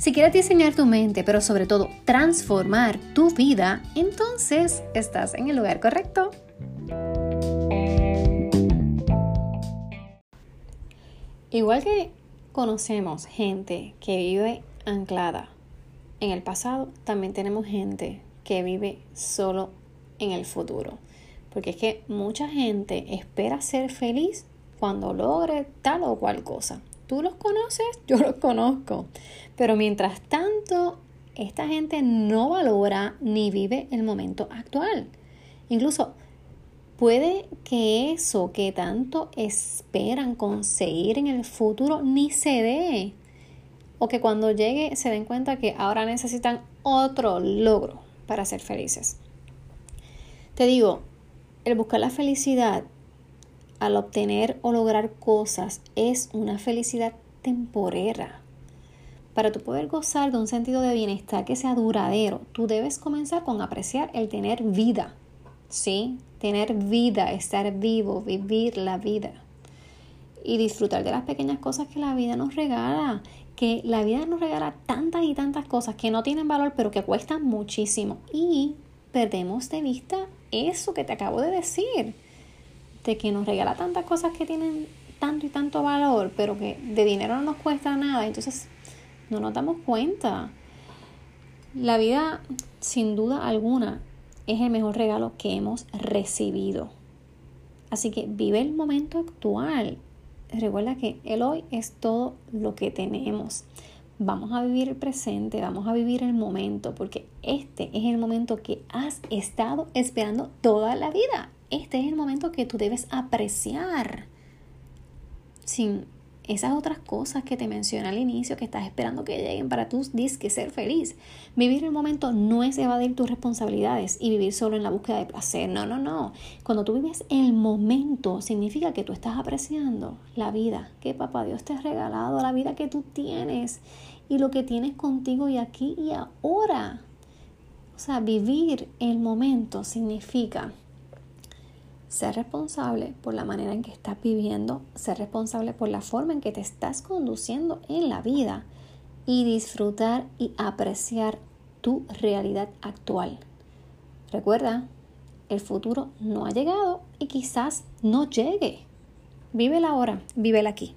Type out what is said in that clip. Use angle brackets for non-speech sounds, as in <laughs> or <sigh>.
Si quieres diseñar tu mente, pero sobre todo transformar tu vida, entonces estás en el lugar correcto. Igual que conocemos gente que vive anclada en el pasado, también tenemos gente que vive solo en el futuro. Porque es que mucha gente espera ser feliz cuando logre tal o cual cosa. Tú los conoces, <laughs> yo los conozco. Pero mientras tanto, esta gente no valora ni vive el momento actual. Incluso puede que eso que tanto esperan conseguir en el futuro ni se dé. O que cuando llegue se den cuenta que ahora necesitan otro logro para ser felices. Te digo, el buscar la felicidad al obtener o lograr cosas es una felicidad temporera. Para tú poder gozar de un sentido de bienestar que sea duradero, tú debes comenzar con apreciar el tener vida. ¿Sí? Tener vida, estar vivo, vivir la vida. Y disfrutar de las pequeñas cosas que la vida nos regala. Que la vida nos regala tantas y tantas cosas que no tienen valor, pero que cuestan muchísimo. Y perdemos de vista eso que te acabo de decir de que nos regala tantas cosas que tienen tanto y tanto valor, pero que de dinero no nos cuesta nada, entonces no nos damos cuenta. La vida, sin duda alguna, es el mejor regalo que hemos recibido. Así que vive el momento actual. Recuerda que el hoy es todo lo que tenemos. Vamos a vivir el presente, vamos a vivir el momento, porque este es el momento que has estado esperando toda la vida este es el momento que tú debes apreciar sin esas otras cosas que te mencioné al inicio que estás esperando que lleguen para tú que ser feliz. Vivir el momento no es evadir tus responsabilidades y vivir solo en la búsqueda de placer. No, no, no. Cuando tú vives el momento, significa que tú estás apreciando la vida que papá Dios te ha regalado, la vida que tú tienes y lo que tienes contigo y aquí y ahora. O sea, vivir el momento significa ser responsable por la manera en que estás viviendo, ser responsable por la forma en que te estás conduciendo en la vida y disfrutar y apreciar tu realidad actual. Recuerda, el futuro no ha llegado y quizás no llegue. Vive la hora, vive aquí.